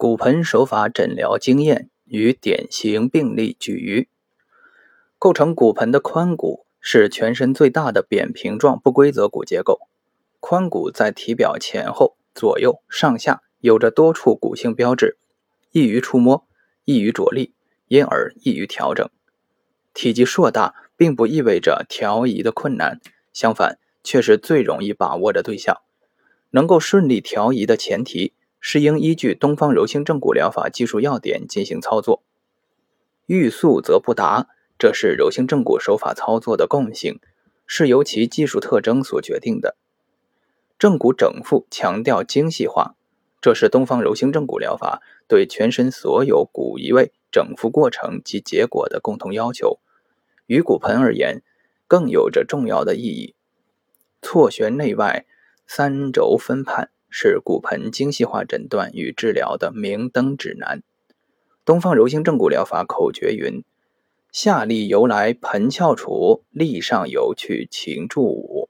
骨盆手法诊疗经验与典型病例举隅：构成骨盆的髋骨是全身最大的扁平状不规则骨结构。髋骨在体表前后、左右、上下有着多处骨性标志，易于触摸，易于着力，因而易于调整。体积硕大并不意味着调移的困难，相反，却是最容易把握的对象。能够顺利调移的前提。是应依据东方柔性正骨疗法技术要点进行操作。欲速则不达，这是柔性正骨手法操作的共性，是由其技术特征所决定的。正骨整复强调精细化，这是东方柔性正骨疗法对全身所有骨移位整复过程及结果的共同要求。于骨盆而言，更有着重要的意义。错旋内外，三轴分判。是骨盆精细化诊断与治疗的明灯指南。东方柔性正骨疗法口诀云：“下利由来盆翘处，力上游去情助舞。”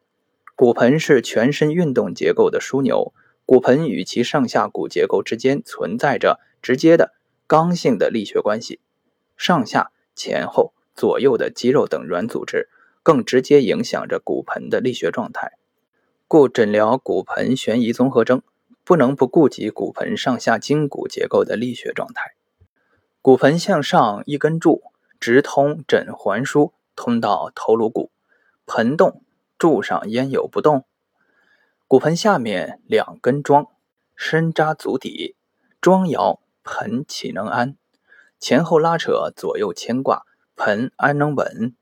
骨盆是全身运动结构的枢纽，骨盆与其上下骨结构之间存在着直接的刚性的力学关系。上下、前后、左右的肌肉等软组织更直接影响着骨盆的力学状态。故诊疗骨盆悬移综合征，不能不顾及骨盆上下筋骨结构的力学状态。骨盆向上一根柱，直通枕环枢，通到头颅骨。盆动，柱上焉有不动？骨盆下面两根桩，深扎足底，桩摇，盆岂能安？前后拉扯，左右牵挂，盆安能稳？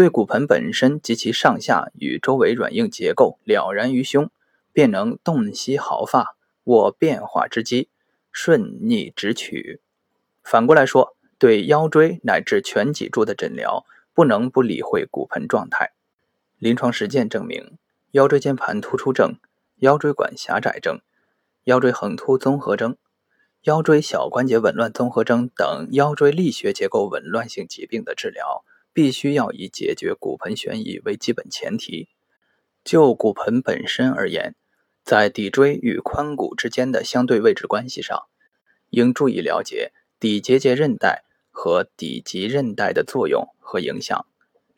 对骨盆本身及其上下与周围软硬结构了然于胸，便能洞悉毫发，握变化之机，顺逆直取。反过来说，对腰椎乃至全脊柱的诊疗，不能不理会骨盆状态。临床实践证明，腰椎间盘突出症、腰椎管狭窄症、腰椎横突综合征、腰椎小关节紊乱综合征等腰椎力学结构紊乱性疾病的治疗。必须要以解决骨盆悬移为基本前提。就骨盆本身而言，在骶椎与髋骨之间的相对位置关系上，应注意了解骶结节韧带和骶棘韧带的作用和影响。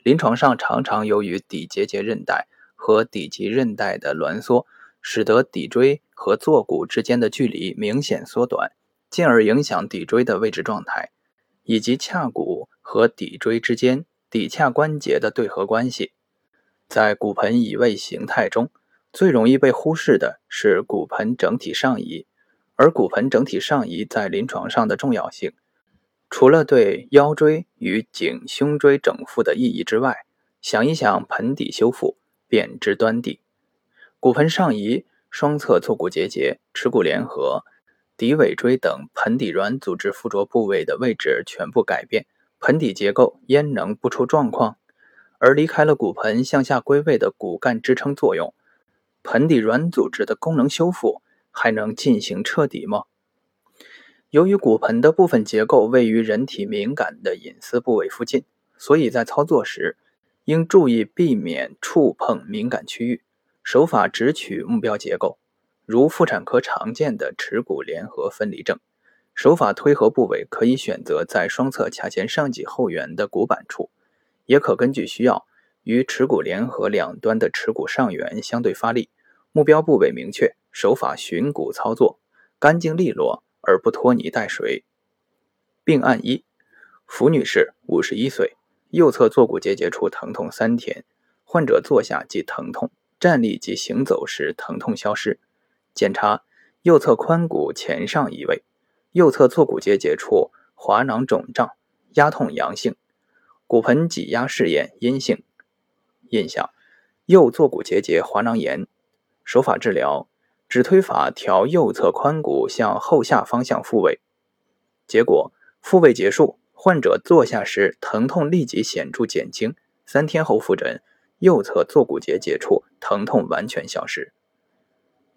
临床上常常由于骶结节韧带和骶棘韧带的挛缩，使得骶椎和坐骨之间的距离明显缩短，进而影响骶椎的位置状态，以及髂骨。和骶椎之间骶髂关节的对合关系，在骨盆移位形态中，最容易被忽视的是骨盆整体上移。而骨盆整体上移在临床上的重要性，除了对腰椎与颈胸椎整复的意义之外，想一想盆底修复，便知端地。骨盆上移，双侧坐骨结节、耻骨联合、骶尾椎等盆底软组织附着部位的位置全部改变。盆底结构焉能不出状况？而离开了骨盆向下归位的骨干支撑作用，盆底软组织的功能修复还能进行彻底吗？由于骨盆的部分结构位于人体敏感的隐私部位附近，所以在操作时应注意避免触碰敏感区域，手法只取目标结构，如妇产科常见的耻骨联合分离症。手法推合部位可以选择在双侧髂前上棘后缘的骨板处，也可根据需要与耻骨联合两端的耻骨上缘相对发力。目标部位明确，手法寻骨操作，干净利落而不拖泥带水。病案一：符女士，五十一岁，右侧坐骨结节处疼痛三天，患者坐下即疼痛，站立及行走时疼痛消失。检查右侧髋骨前上移位。右侧坐骨结节处滑囊肿胀，压痛阳性，骨盆挤压试验阴性。印象：右坐骨结节滑囊炎。手法治疗：指推法调右侧髋骨向后下方向复位。结果：复位结束，患者坐下时疼痛立即显著减轻，三天后复诊，右侧坐骨结节处疼痛完全消失。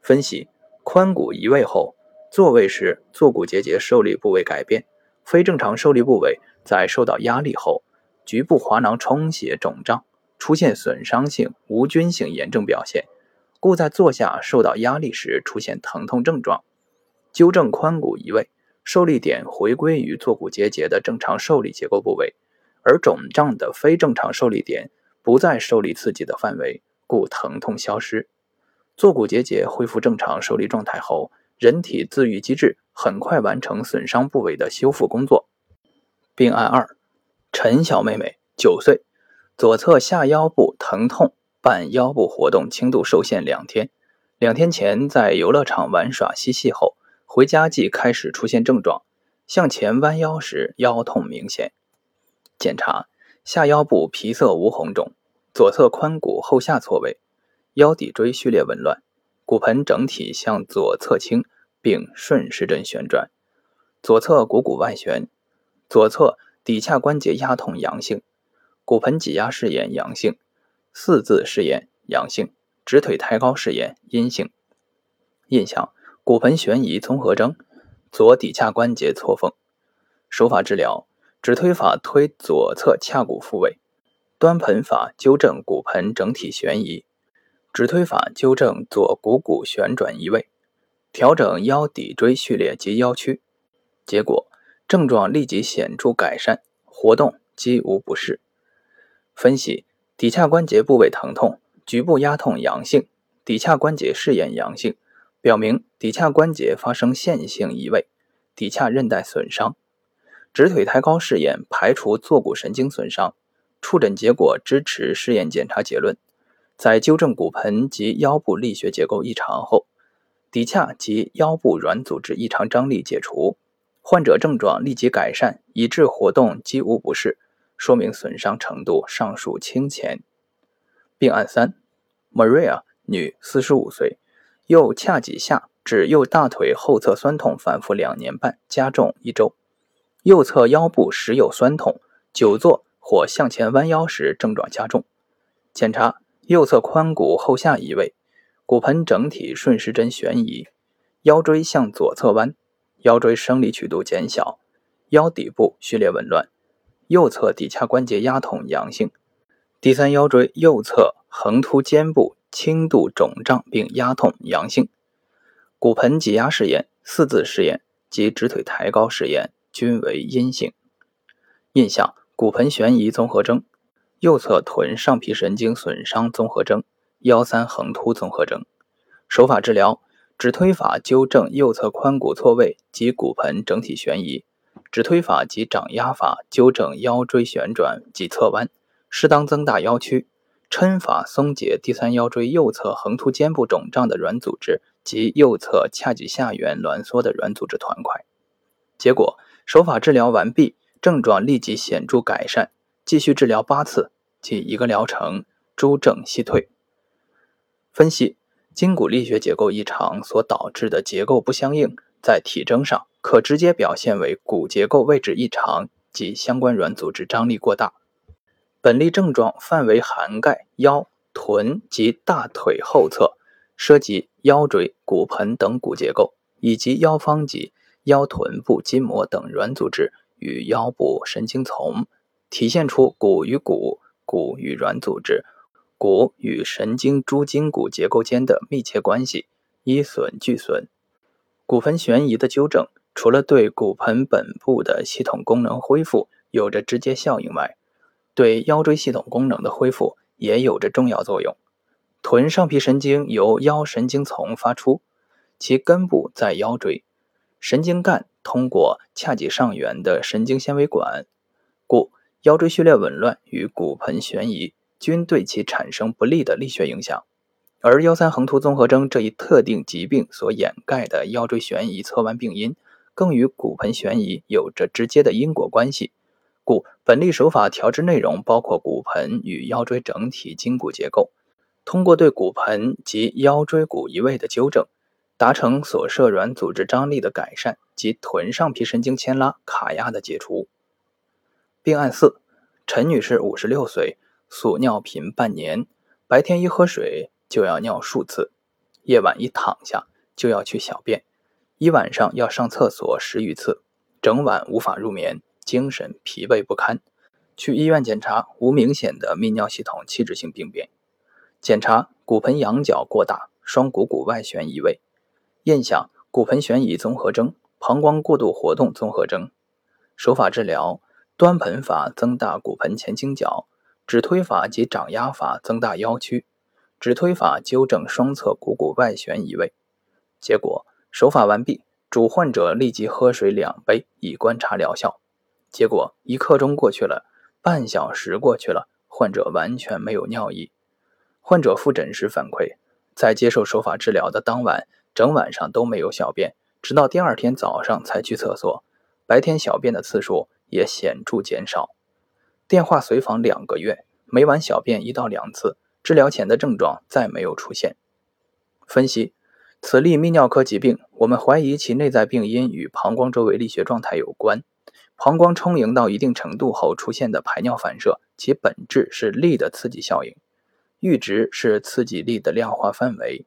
分析：髋骨移位后。坐位时，坐骨结节受力部位改变，非正常受力部位在受到压力后，局部滑囊充血肿胀，出现损伤性无菌性炎症表现，故在坐下受到压力时出现疼痛症状。纠正髋骨移位，受力点回归于坐骨结节的正常受力结构部位，而肿胀的非正常受力点不在受力刺激的范围，故疼痛消失。坐骨结节恢复正常受力状态后，人体自愈机制很快完成损伤部位的修复工作。病案二：陈小妹妹，九岁，左侧下腰部疼痛伴腰部活动轻度受限两天。两天前在游乐场玩耍嬉戏后，回家即开始出现症状，向前弯腰时腰痛明显。检查下腰部皮色无红肿，左侧髋骨后下错位。腰骶椎序列紊乱，骨盆整体向左侧倾，并顺时针旋转，左侧股骨外旋，左侧骶髂关节压痛阳性，骨盆挤压试验阳性，四字试验阳性，直腿抬高试验阴性。印象：骨盆悬移综合征，左骶髂关节错缝。手法治疗：指推法推左侧髂骨复位，端盆法纠正骨盆整体悬移。指推法纠正左股骨旋转移位，调整腰骶椎序列及腰曲，结果症状立即显著改善，活动几无不适。分析骶髂关节部位疼痛，局部压痛阳性，骶髂关节试验阳性，表明骶髂关节发生线性移位，骶髂韧带损伤。直腿抬高试验排除坐骨神经损伤，触诊结果支持试验检查结论。在纠正骨盆及腰部力学结构异常后，骶髂及腰部软组织异常张力解除，患者症状立即改善，以致活动几无不适，说明损伤程度尚属轻浅。病案三：Maria，女，四十五岁，右髂脊下至右大腿后侧酸痛反复两年半，加重一周，右侧腰部时有酸痛，久坐或向前弯腰时症状加重。检查。右侧髋骨后下移位，骨盆整体顺时针旋移，腰椎向左侧弯，腰椎生理曲度减小，腰底部序列紊乱，右侧骶髂关节压痛阳性，第三腰椎右侧横突肩部轻度肿胀并压痛阳性，骨盆挤压试验、四字试验及直腿抬高试验均为阴性。印象：骨盆悬移综合征。右侧臀上皮神经损伤综合征、腰三横突综合征。手法治疗：指推法纠正右侧髋骨错位及骨盆整体悬移；指推法及掌压法纠正腰椎旋转及侧弯，适当增大腰曲；抻法松解第三腰椎右侧横突肩部肿胀的软组织及右侧髂脊下缘挛缩的软组织团块。结果：手法治疗完毕，症状立即显著改善。继续治疗八次，即一个疗程，诸症悉退。分析筋骨力学结构异常所导致的结构不相应，在体征上可直接表现为骨结构位置异常及相关软组织张力过大。本例症状范围涵盖腰、臀及大腿后侧，涉及腰椎、骨盆等骨结构，以及腰方肌、腰臀部筋膜等软组织与腰部神经丛。体现出骨与骨、骨与软组织、骨与神经诸筋骨结构间的密切关系，依损俱损。骨盆悬移的纠正，除了对骨盆本部的系统功能恢复有着直接效应外，对腰椎系统功能的恢复也有着重要作用。臀上皮神经由腰神经丛发出，其根部在腰椎，神经干通过髂脊上缘的神经纤维管，故。腰椎序列紊乱与骨盆悬移均对其产生不利的力学影响，而腰三横突综合征这一特定疾病所掩盖的腰椎悬移侧弯病因，更与骨盆悬移有着直接的因果关系。故本例手法调治内容包括骨盆与腰椎整体筋骨结构，通过对骨盆及腰椎骨移位的纠正，达成所涉软组织张力的改善及臀上皮神经牵拉卡压的解除。病案四：陈女士，五十六岁，宿尿频半年，白天一喝水就要尿数次，夜晚一躺下就要去小便，一晚上要上厕所十余次，整晚无法入眠，精神疲惫不堪。去医院检查，无明显的泌尿系统器质性病变。检查骨盆仰角过大，双股骨外旋移位。印象：骨盆悬移综合征，膀胱过度活动综合征。手法治疗：端盆法增大骨盆前倾角，指推法及掌压法增大腰曲，指推法纠正双侧股骨外旋移位。结果手法完毕，主患者立即喝水两杯以观察疗效。结果一刻钟过去了，半小时过去了，患者完全没有尿意。患者复诊时反馈，在接受手法治疗的当晚，整晚上都没有小便，直到第二天早上才去厕所，白天小便的次数也显著减少。电话随访两个月，每晚小便一到两次，治疗前的症状再没有出现。分析：此例泌尿科疾病，我们怀疑其内在病因与膀胱周围力学状态有关。膀胱充盈到一定程度后出现的排尿反射，其本质是力的刺激效应。阈值是刺激力的量化范围。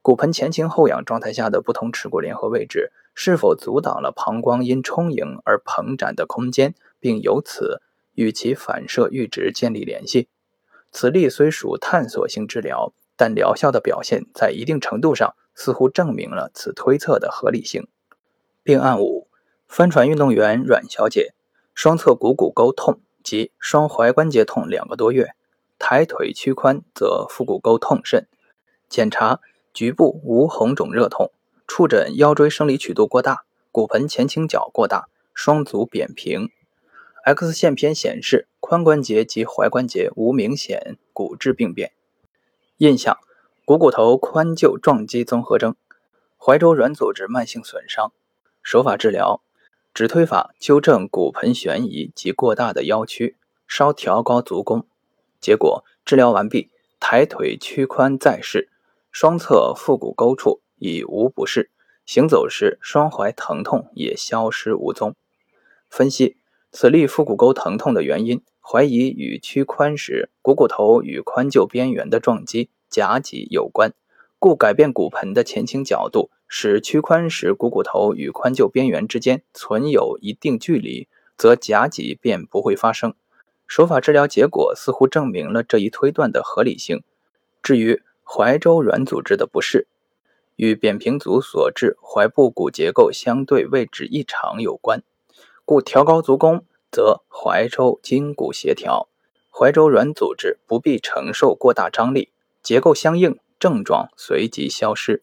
骨盆前倾后仰状态下的不同耻骨联合位置，是否阻挡了膀胱因充盈而膨展的空间，并由此与其反射阈值建立联系？此例虽属探索性治疗，但疗效的表现在一定程度上似乎证明了此推测的合理性。病案五：帆船运动员阮小姐，双侧股骨沟痛及双踝关节痛两个多月。抬腿屈髋则腹股沟痛甚，检查局部无红肿热痛，触诊腰椎生理曲度过大，骨盆前倾角过大，双足扁平。X 线片显示髋关节及踝关节无明显骨质病变。印象：股骨头髋臼撞击综合征，踝周软组织慢性损伤。手法治疗：直推法纠正骨盆悬移及过大的腰曲，稍调高足弓。结果治疗完毕，抬腿屈髋再试，双侧腹股沟处已无不适，行走时双踝疼痛也消失无踪。分析此例腹股沟疼痛的原因，怀疑与屈髋时股骨头与髋臼边缘的撞击夹挤有关，故改变骨盆的前倾角度，使屈髋时股骨头与髋臼边缘之间存有一定距离，则夹挤便不会发生。手法治疗结果似乎证明了这一推断的合理性。至于怀周软组织的不适，与扁平足所致踝部骨结构相对位置异常有关，故调高足弓则踝周筋骨协调，踝周软组织不必承受过大张力，结构相应，症状随即消失。